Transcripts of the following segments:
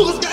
motherfuckers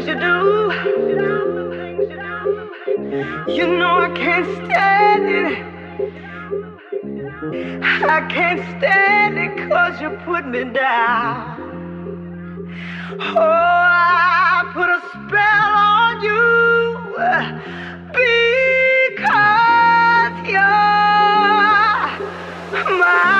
things you do. You know I can't stand it. I can't stand it cause you put me down. Oh, I put a spell on you because you're I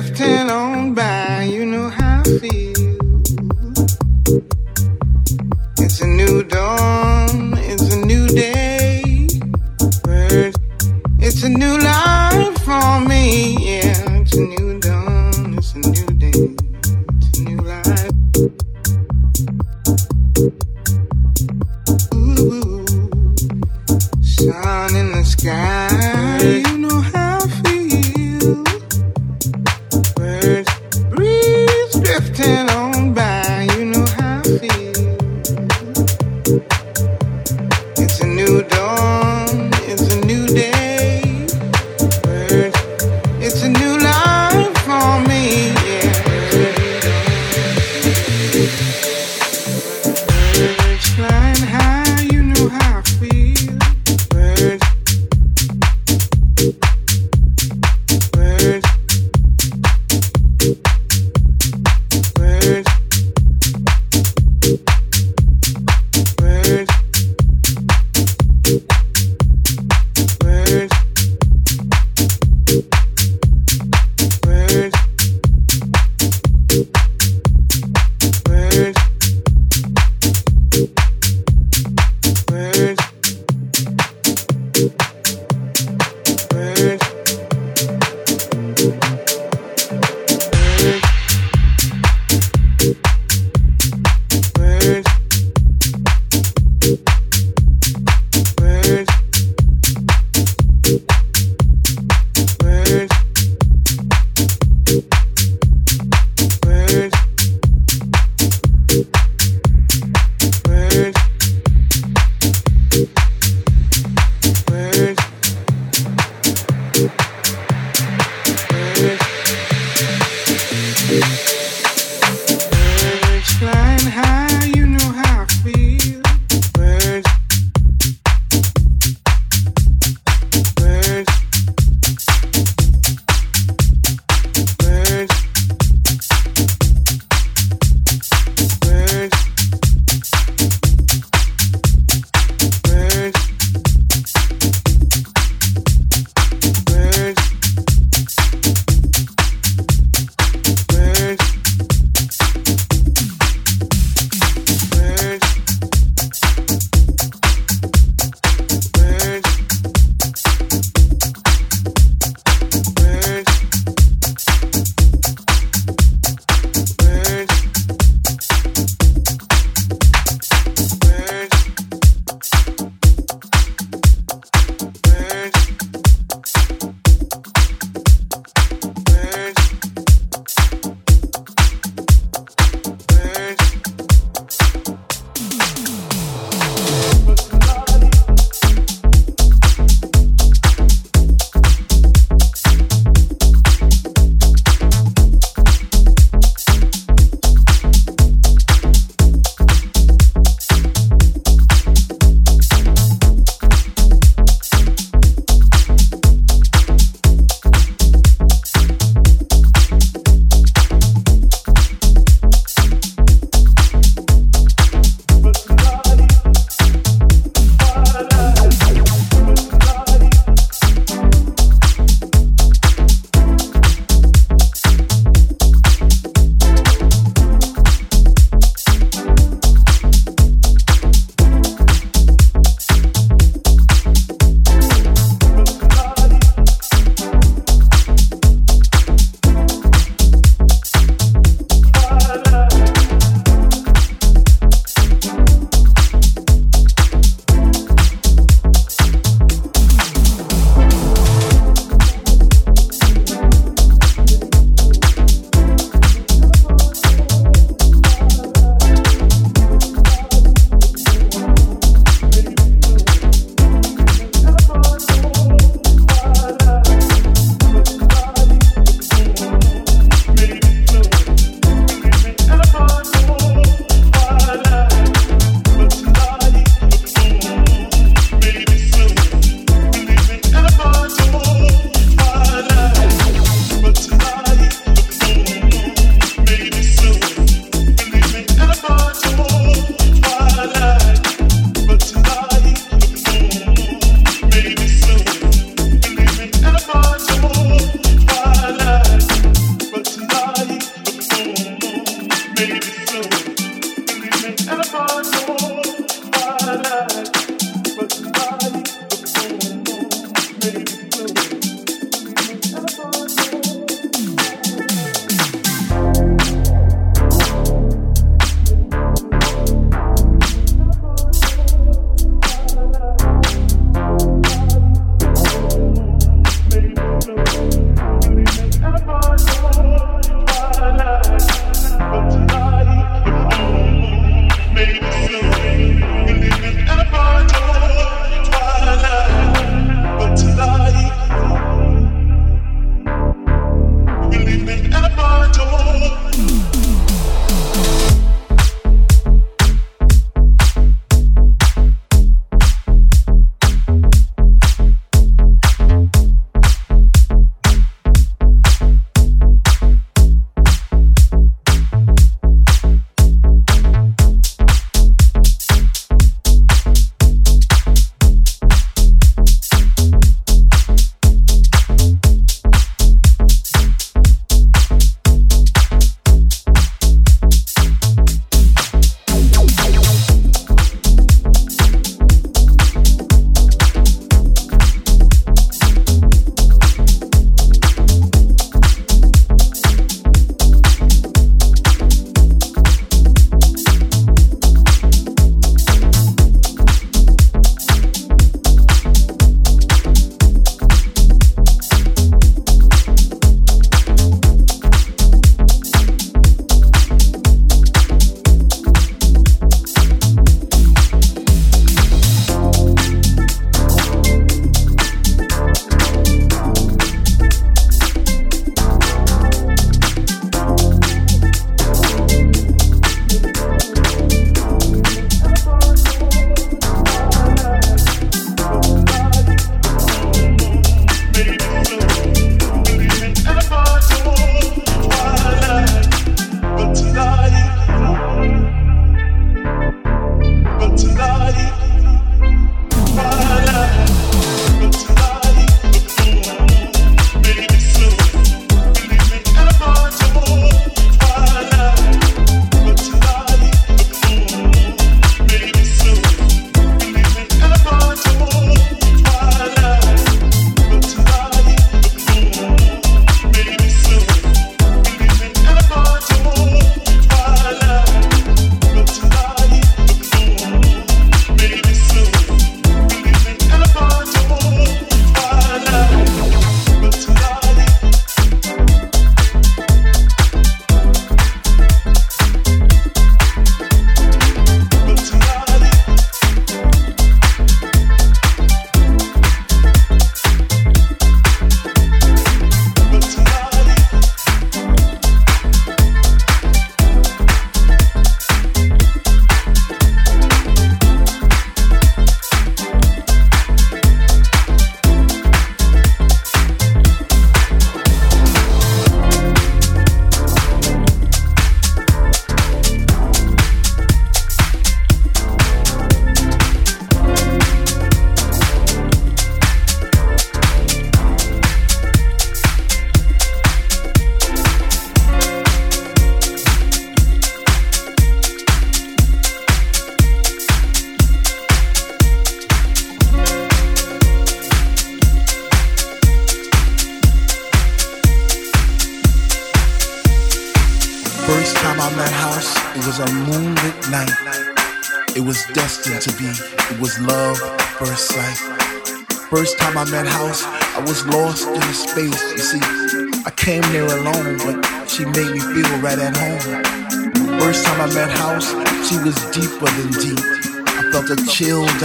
drifting on by,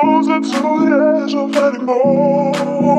closer to the edge of anymore.